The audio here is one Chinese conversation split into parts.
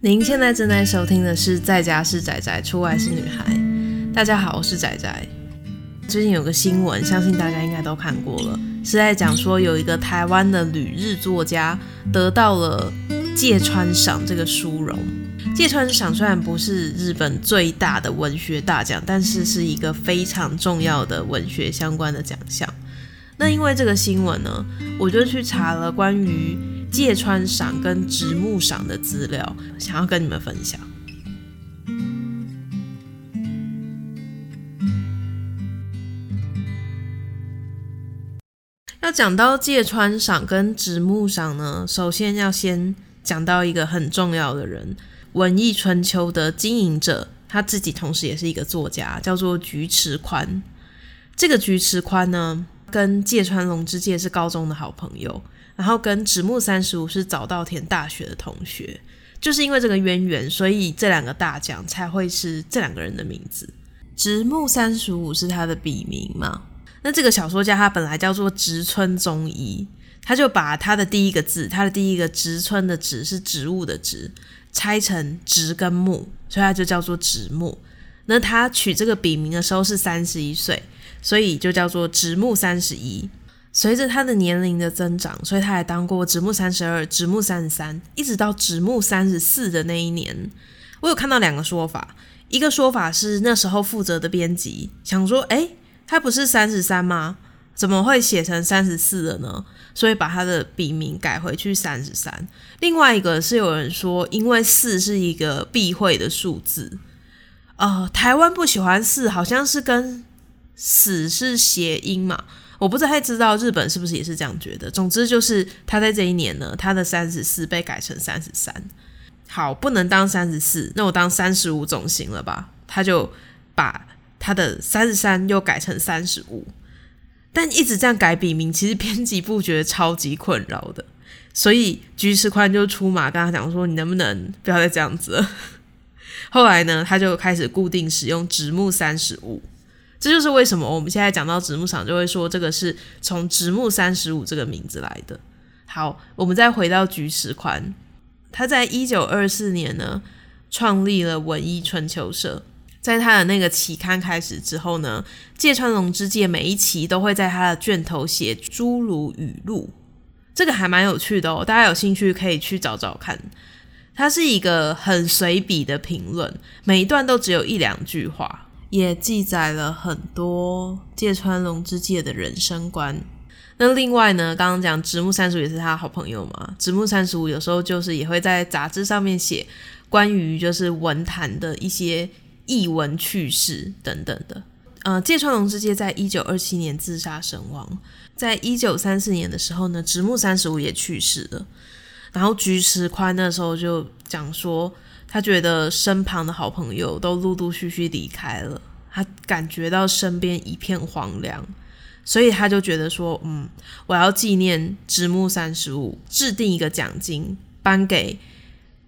您现在正在收听的是《在家是仔仔，出外是女孩》。大家好，我是仔仔。最近有个新闻，相信大家应该都看过了，是在讲说有一个台湾的旅日作家得到了芥川赏这个殊荣。芥川赏虽然不是日本最大的文学大奖，但是是一个非常重要的文学相关的奖项。那因为这个新闻呢，我就去查了关于芥川赏跟直木赏的资料，想要跟你们分享。要讲到芥川赏跟直木赏呢，首先要先讲到一个很重要的人，《文艺春秋》的经营者，他自己同时也是一个作家，叫做菊池宽。这个菊池宽呢，跟芥川龙之介是高中的好朋友。然后跟直木三十五是早稻田大学的同学，就是因为这个渊源，所以这两个大奖才会是这两个人的名字。直木三十五是他的笔名嘛？那这个小说家他本来叫做植村宗一，他就把他的第一个字，他的第一个植村的植是植物的植，拆成直跟木，所以他就叫做直木。那他取这个笔名的时候是三十一岁，所以就叫做直木三十一。随着他的年龄的增长，所以他还当过直木三十二、直木三十三，一直到直木三十四的那一年。我有看到两个说法，一个说法是那时候负责的编辑想说，诶，他不是三十三吗？怎么会写成三十四了呢？所以把他的笔名改回去三十三。另外一个是有人说，因为四是一个避讳的数字，呃，台湾不喜欢四，好像是跟死是谐音嘛。我不太知道日本是不是也是这样觉得。总之就是他在这一年呢，他的三十四被改成三十三。好，不能当三十四，那我当三十五总行了吧？他就把他的三十三又改成三十五。但一直这样改笔名，其实编辑部觉得超级困扰的。所以菊池宽就出马跟他讲说：“你能不能不要再这样子了？” 后来呢，他就开始固定使用直木三十五。这就是为什么我们现在讲到直木赏就会说这个是从直木三十五这个名字来的。好，我们再回到菊石宽，他在一九二四年呢创立了文艺春秋社，在他的那个期刊开始之后呢，芥川龙之介每一期都会在他的卷头写诸如语录，这个还蛮有趣的哦，大家有兴趣可以去找找看。它是一个很随笔的评论，每一段都只有一两句话。也记载了很多芥川龙之介的人生观。那另外呢，刚刚讲直木三十五也是他好朋友嘛。直木三十五有时候就是也会在杂志上面写关于就是文坛的一些艺文趣事等等的。呃，芥川龙之介在一九二七年自杀身亡，在一九三四年的时候呢，直木三十五也去世了。然后菊池宽那时候就讲说。他觉得身旁的好朋友都陆陆续续离开了，他感觉到身边一片荒凉，所以他就觉得说，嗯，我要纪念直木三十五，制定一个奖金颁给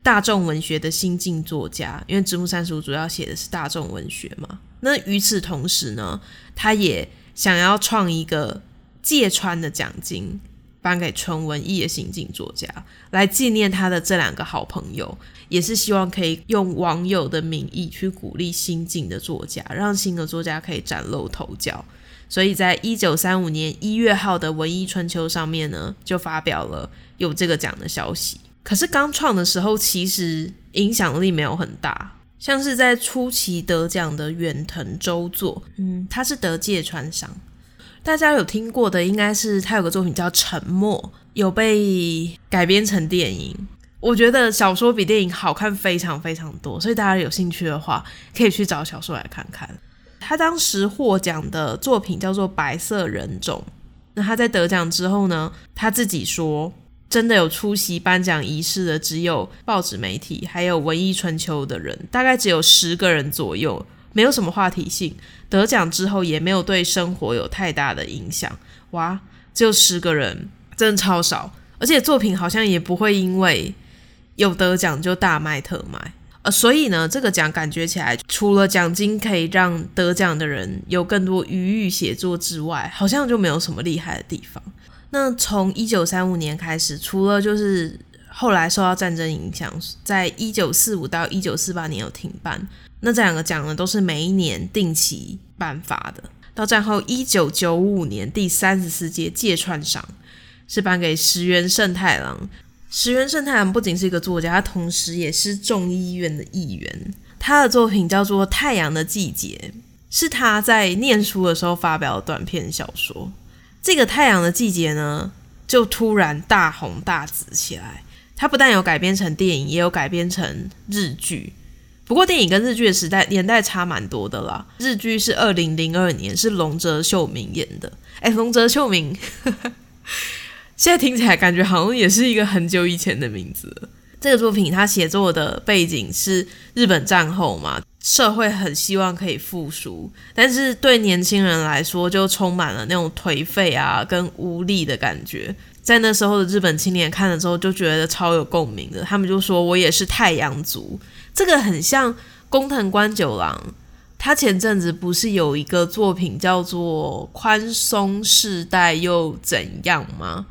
大众文学的新晋作家，因为直木三十五主要写的是大众文学嘛。那与此同时呢，他也想要创一个芥川的奖金。颁给纯文艺的新晋作家，来纪念他的这两个好朋友，也是希望可以用网友的名义去鼓励新晋的作家，让新的作家可以崭露头角。所以在一九三五年一月号的《文艺春秋》上面呢，就发表了有这个奖的消息。可是刚创的时候，其实影响力没有很大，像是在初期得奖的远藤周作，嗯，他是得芥川赏。大家有听过的应该是他有个作品叫《沉默》，有被改编成电影。我觉得小说比电影好看非常非常多，所以大家有兴趣的话可以去找小说来看看。他当时获奖的作品叫做《白色人种》。那他在得奖之后呢，他自己说，真的有出席颁奖仪式的只有报纸媒体，还有《文艺春秋》的人，大概只有十个人左右。没有什么话题性，得奖之后也没有对生活有太大的影响。哇，只有十个人，真的超少，而且作品好像也不会因为有得奖就大卖特卖。呃，所以呢，这个奖感觉起来，除了奖金可以让得奖的人有更多余裕写作之外，好像就没有什么厉害的地方。那从一九三五年开始，除了就是后来受到战争影响，在一九四五到一九四八年有停办。那这两个奖呢，都是每一年定期颁发的。到战后一九九五年第三十四届芥川赏是颁给石原慎太郎。石原慎太郎不仅是一个作家，他同时也是众议院的议员。他的作品叫做《太阳的季节》，是他在念书的时候发表的短篇小说。这个《太阳的季节》呢，就突然大红大紫起来。它不但有改编成电影，也有改编成日剧。不过电影跟日剧的时代年代差蛮多的啦。日剧是二零零二年，是瀧泽秀明演的。哎，瀧泽秀明。现在听起来感觉好像也是一个很久以前的名字。这个作品它写作的背景是日本战后嘛，社会很希望可以复苏，但是对年轻人来说就充满了那种颓废啊跟无力的感觉。在那时候的日本青年看了之后就觉得超有共鸣的，他们就说我也是太阳族。这个很像工藤官九郎，他前阵子不是有一个作品叫做《宽松世代又怎样》吗？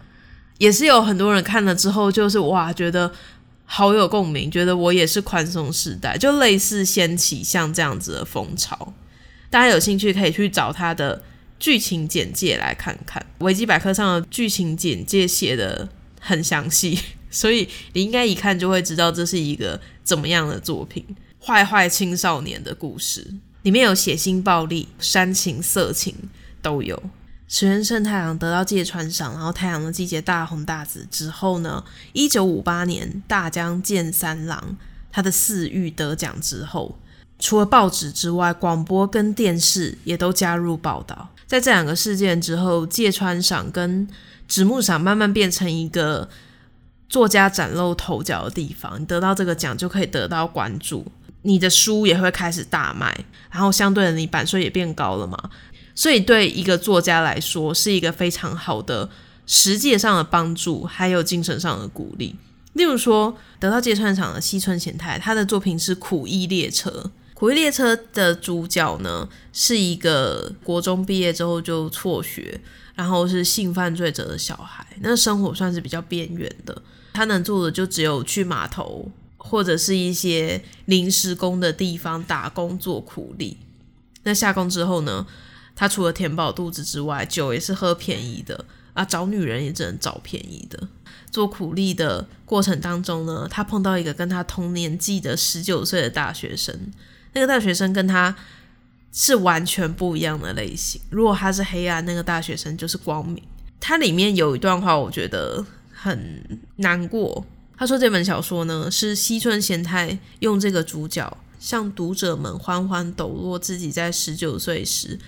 也是有很多人看了之后，就是哇，觉得好有共鸣，觉得我也是宽松世代，就类似掀起像这样子的风潮。大家有兴趣可以去找他的剧情简介来看看，维基百科上的剧情简介写得很详细，所以你应该一看就会知道这是一个怎么样的作品，坏坏青少年的故事，里面有血腥暴力、煽情色情都有。石原慎太郎得到芥川赏，然后《太阳的季节》大红大紫之后呢，一九五八年大江健三郎他的《四育》得奖之后，除了报纸之外，广播跟电视也都加入报道。在这两个事件之后，芥川赏跟直木赏慢慢变成一个作家崭露头角的地方。你得到这个奖就可以得到关注，你的书也会开始大卖，然后相对的，你版税也变高了嘛。所以，对一个作家来说，是一个非常好的实际上的帮助，还有精神上的鼓励。例如说，得到芥川赏的西村贤太，他的作品是《苦役列车》。《苦役列车》的主角呢，是一个国中毕业之后就辍学，然后是性犯罪者的小孩。那生活算是比较边缘的，他能做的就只有去码头或者是一些临时工的地方打工做苦力。那下工之后呢，他除了填饱肚子之外，酒也是喝便宜的啊，找女人也只能找便宜的。做苦力的过程当中呢，他碰到一个跟他同年纪的十九岁的大学生，那个大学生跟他是完全不一样的类型。如果他是黑暗，那个大学生就是光明。他里面有一段话，我觉得很难过。他说这本小说呢，是西村贤太用这个主角向读者们缓缓抖落自己在十九岁时。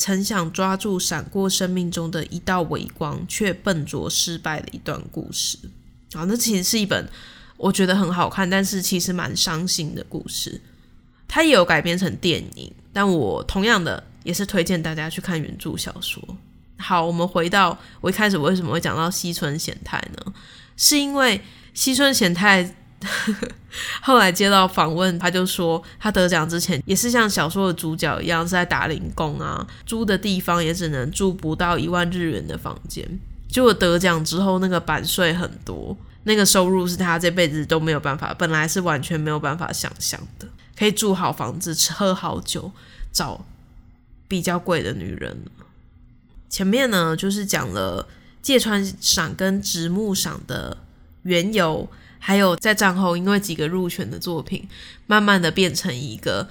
曾想抓住闪过生命中的一道微光，却笨拙失败的一段故事。啊，那其实是一本我觉得很好看，但是其实蛮伤心的故事。它也有改编成电影，但我同样的也是推荐大家去看原著小说。好，我们回到我一开始为什么会讲到西村贤太呢？是因为西村贤太。后来接到访问，他就说他得奖之前也是像小说的主角一样是在打零工啊，租的地方也只能住不到一万日元的房间。结果得奖之后，那个版税很多，那个收入是他这辈子都没有办法，本来是完全没有办法想象的，可以住好房子，吃喝好酒，找比较贵的女人。前面呢，就是讲了芥川赏跟直木赏的缘由。还有在战后，因为几个入选的作品，慢慢的变成一个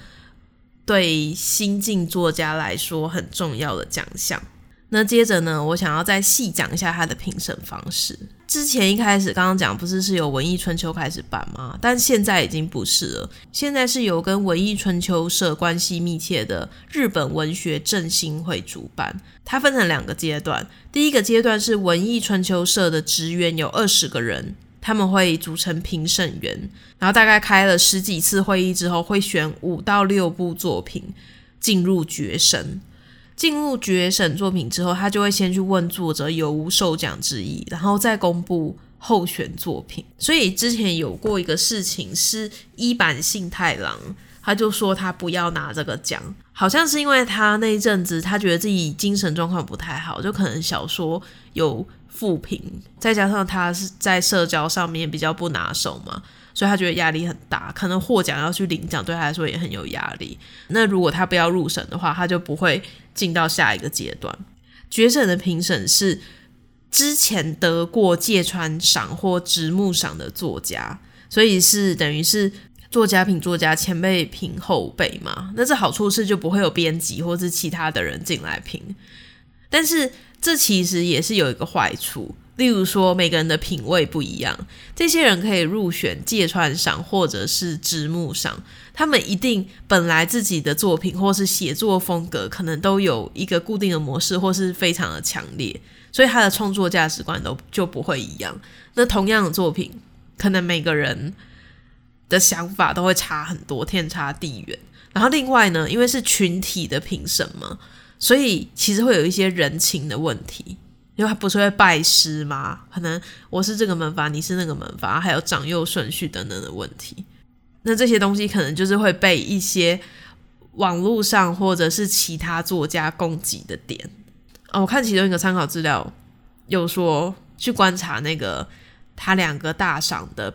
对新晋作家来说很重要的奖项。那接着呢，我想要再细讲一下它的评审方式。之前一开始刚刚讲不是是由文艺春秋开始办吗？但现在已经不是了，现在是由跟文艺春秋社关系密切的日本文学振兴会主办。它分成两个阶段，第一个阶段是文艺春秋社的职员有二十个人。他们会组成评审员，然后大概开了十几次会议之后，会选五到六部作品进入决审。进入决审作品之后，他就会先去问作者有无受奖之意，然后再公布候选作品。所以之前有过一个事情，是一坂幸太郎，他就说他不要拿这个奖，好像是因为他那一阵子他觉得自己精神状况不太好，就可能小说有。负评，再加上他是在社交上面比较不拿手嘛，所以他觉得压力很大，可能获奖要去领奖对他来说也很有压力。那如果他不要入审的话，他就不会进到下一个阶段。决审的评审是之前得过芥川赏或直木赏的作家，所以是等于是。作家评作家，前辈评后辈嘛，那这好处是就不会有编辑或是其他的人进来评，但是这其实也是有一个坏处，例如说每个人的品味不一样，这些人可以入选芥川赏或者是直木赏，他们一定本来自己的作品或是写作风格可能都有一个固定的模式，或是非常的强烈，所以他的创作价值观都就不会一样。那同样的作品，可能每个人。的想法都会差很多，天差地远。然后另外呢，因为是群体的评审嘛，所以其实会有一些人情的问题，因为他不是会拜师吗？可能我是这个门阀，你是那个门阀，还有长幼顺序等等的问题。那这些东西可能就是会被一些网络上或者是其他作家攻击的点。哦，我看其中一个参考资料有说去观察那个他两个大赏的。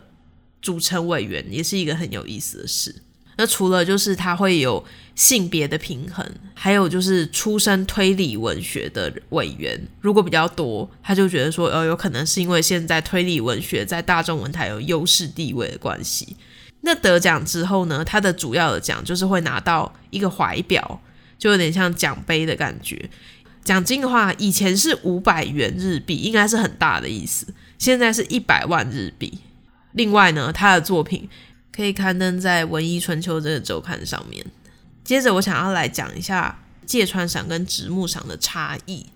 组成委员也是一个很有意思的事。那除了就是他会有性别的平衡，还有就是出身推理文学的委员，如果比较多，他就觉得说，哦，有可能是因为现在推理文学在大众文坛有优势地位的关系。那得奖之后呢，他的主要的奖就是会拿到一个怀表，就有点像奖杯的感觉。奖金的话，以前是五百元日币，应该是很大的意思，现在是一百万日币。另外呢，他的作品可以刊登在《文艺春秋》这个周刊上面。接着，我想要来讲一下芥川赏跟直木赏的差异。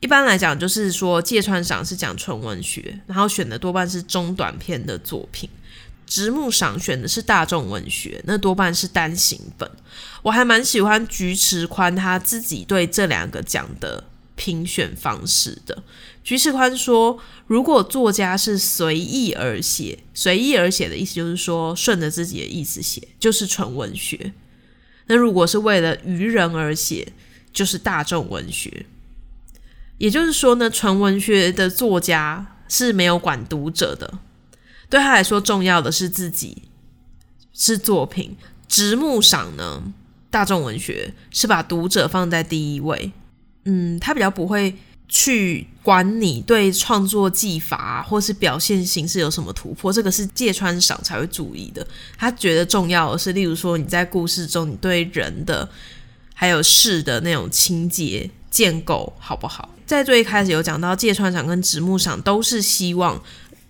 一般来讲，就是说芥川赏是讲纯文学，然后选的多半是中短篇的作品；直木赏选的是大众文学，那多半是单行本。我还蛮喜欢菊池宽他自己对这两个奖的评选方式的。菊池宽说：“如果作家是随意而写，随意而写的意思就是说顺着自己的意思写，就是纯文学；那如果是为了愚人而写，就是大众文学。也就是说呢，纯文学的作家是没有管读者的，对他来说重要的是自己，是作品。直木赏呢，大众文学是把读者放在第一位，嗯，他比较不会。”去管你对创作技法或是表现形式有什么突破，这个是芥川赏才会注意的。他觉得重要的是，例如说你在故事中，你对人的还有事的那种情节建构好不好？在最一开始有讲到，芥川赏跟直木赏都是希望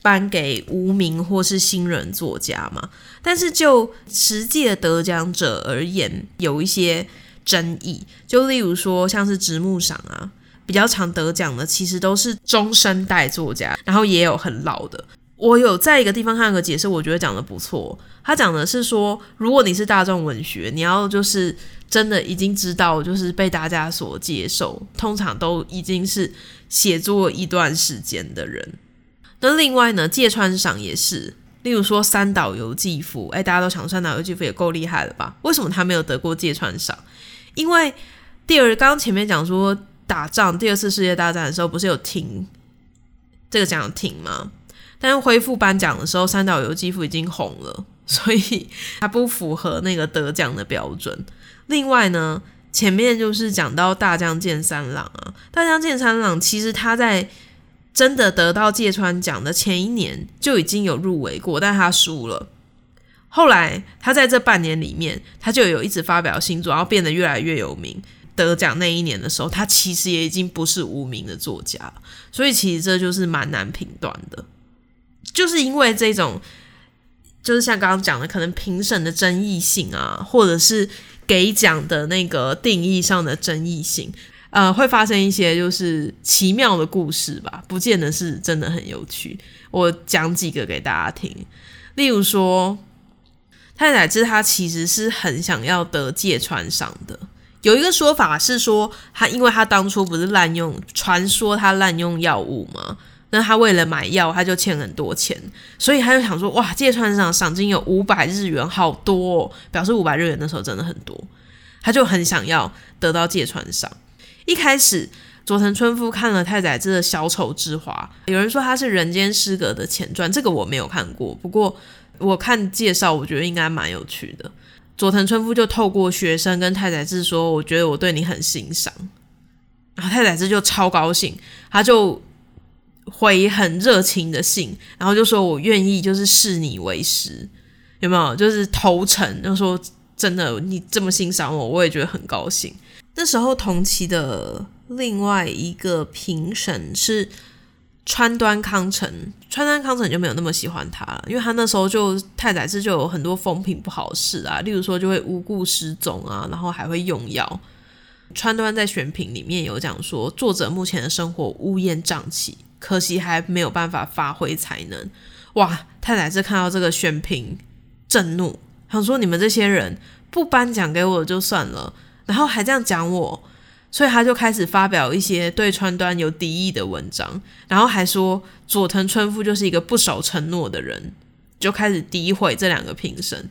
颁给无名或是新人作家嘛，但是就实际的得奖者而言，有一些争议。就例如说，像是直木赏啊。比较常得奖的，其实都是中生代作家，然后也有很老的。我有在一个地方看个解释，我觉得讲的不错。他讲的是说，如果你是大众文学，你要就是真的已经知道，就是被大家所接受，通常都已经是写作一段时间的人。那另外呢，芥川赏也是，例如说三岛由纪夫，哎，大家都想三岛由纪夫也够厉害了吧？为什么他没有得过芥川赏？因为第二，刚刚前面讲说。打仗，第二次世界大战的时候，不是有停这个奖停吗？但是恢复颁奖的时候，三岛由纪夫已经红了，所以他不符合那个得奖的标准。另外呢，前面就是讲到大江健三郎啊，大江健三郎其实他在真的得到芥川奖的前一年就已经有入围过，但他输了。后来他在这半年里面，他就有一直发表新作，然后变得越来越有名。得奖那一年的时候，他其实也已经不是无名的作家，所以其实这就是蛮难评断的，就是因为这种，就是像刚刚讲的，可能评审的争议性啊，或者是给奖的那个定义上的争议性，呃，会发生一些就是奇妙的故事吧，不见得是真的很有趣。我讲几个给大家听，例如说，太宰治他其实是很想要得芥川赏的。有一个说法是说，他因为他当初不是滥用，传说他滥用药物嘛，那他为了买药，他就欠很多钱，所以他就想说，哇，芥川赏赏金有五百日元，好多哦，表示五百日元那时候真的很多，他就很想要得到芥川赏。一开始佐藤春夫看了太宰治的《小丑之花》，有人说他是《人间失格》的前传，这个我没有看过，不过我看介绍，我觉得应该蛮有趣的。佐藤春夫就透过学生跟太宰治说：“我觉得我对你很欣赏。”然后太宰治就超高兴，他就回很热情的信，然后就说：“我愿意就是视你为师，有没有？就是投诚，就说真的，你这么欣赏我，我也觉得很高兴。”那时候同期的。另外一个评审是川端康成，川端康成就没有那么喜欢他了，因为他那时候就太宰治就有很多风评不好的事啊，例如说就会无故失踪啊，然后还会用药。川端在选评里面有讲说，作者目前的生活乌烟瘴气，可惜还没有办法发挥才能。哇，太宰治看到这个选评震怒，想说你们这些人不颁奖给我就算了，然后还这样讲我。所以他就开始发表一些对川端有敌意的文章，然后还说佐藤春夫就是一个不守承诺的人，就开始诋毁这两个评审。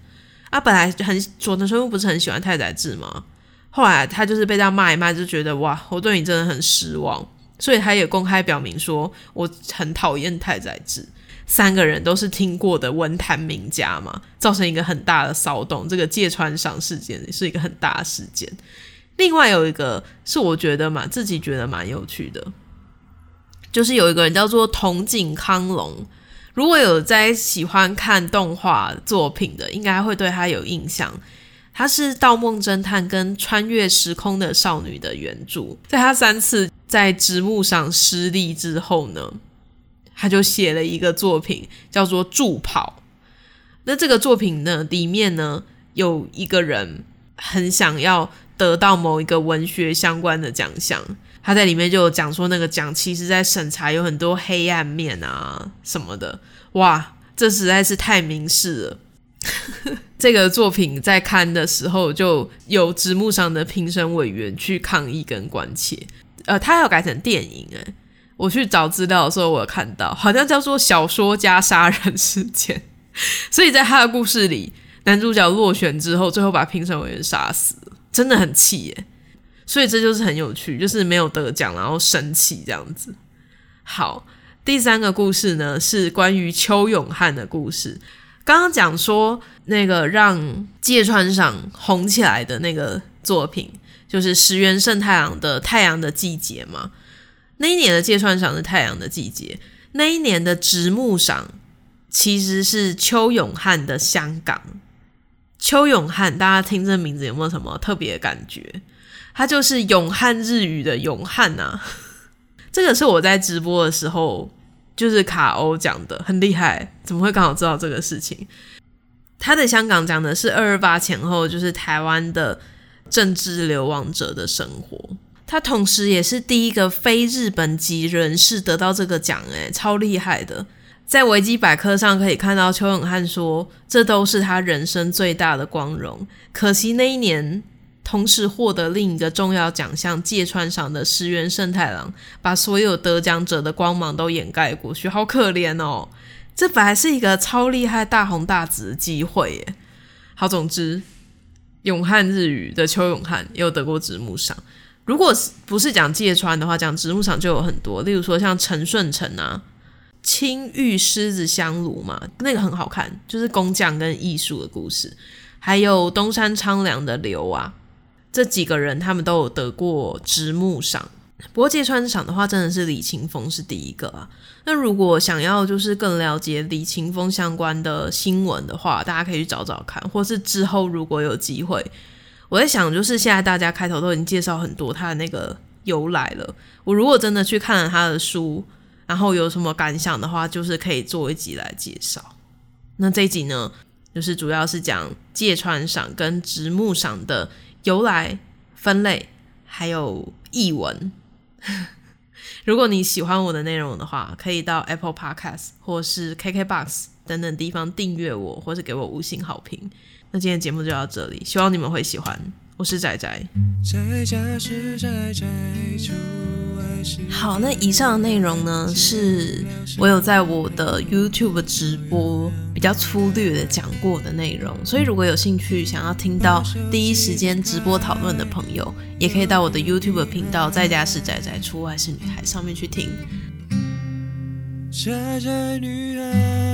啊，本来很佐藤春夫不是很喜欢太宰治吗？后来他就是被这样骂一骂，就觉得哇，我对你真的很失望。所以他也公开表明说，我很讨厌太宰治。三个人都是听过的文坛名家嘛，造成一个很大的骚动。这个芥川赏事件是一个很大的事件。另外有一个是我觉得嘛，自己觉得蛮有趣的，就是有一个人叫做筒井康隆，如果有在喜欢看动画作品的，应该会对他有印象。他是《盗梦侦探》跟《穿越时空的少女》的原著，在他三次在直木赏失利之后呢，他就写了一个作品叫做《助跑》。那这个作品呢，里面呢有一个人很想要。得到某一个文学相关的奖项，他在里面就有讲说，那个奖其实在审查有很多黑暗面啊什么的，哇，这实在是太明示了。这个作品在看的时候，就有直木上的评审委员去抗议跟关切，呃，他要改成电影，诶，我去找资料的时候，我有看到好像叫做小说家杀人事件，所以在他的故事里，男主角落选之后，最后把评审委员杀死。真的很气耶，所以这就是很有趣，就是没有得奖，然后生气这样子。好，第三个故事呢是关于邱永汉的故事。刚刚讲说那个让芥川赏红起来的那个作品，就是石原慎太郎的《太阳的季节》嘛。那一年的芥川赏是《太阳的季节》，那一年的直木赏其实是邱永汉的《香港》。邱永汉，大家听这名字有没有什么特别感觉？他就是永汉日语的永汉呐、啊。这个是我在直播的时候，就是卡欧讲的，很厉害。怎么会刚好知道这个事情？他的香港讲的是二二八前后，就是台湾的政治流亡者的生活。他同时也是第一个非日本籍人士得到这个奖，诶，超厉害的。在维基百科上可以看到，邱永汉说：“这都是他人生最大的光荣。可惜那一年，同时获得另一个重要奖项芥川赏的石原慎太郎，把所有得奖者的光芒都掩盖过去，好可怜哦！这本来是一个超厉害、大红大紫的机会耶。好，总之，永汉日语的邱永汉又得过直木赏。如果不是讲芥川的话，讲直木赏就有很多，例如说像陈顺成啊。”青玉狮子香炉嘛，那个很好看，就是工匠跟艺术的故事。还有东山昌良的流啊，这几个人他们都有得过直木赏。不过芥川赏的话，真的是李青峰是第一个啊。那如果想要就是更了解李青峰相关的新闻的话，大家可以去找找看，或是之后如果有机会，我在想，就是现在大家开头都已经介绍很多他的那个由来了。我如果真的去看了他的书。然后有什么感想的话，就是可以做一集来介绍。那这一集呢，就是主要是讲芥川赏跟直木赏的由来、分类，还有译文。如果你喜欢我的内容的话，可以到 Apple Podcast 或是 KKBox 等等地方订阅我，或是给我五星好评。那今天节目就到这里，希望你们会喜欢。我是仔仔。好，那以上的内容呢，是我有在我的 YouTube 直播比较粗略的讲过的内容。所以如果有兴趣想要听到第一时间直播讨论的朋友，也可以到我的 YouTube 频道“在家是仔仔，出外是女孩”上面去听。宅宅女孩，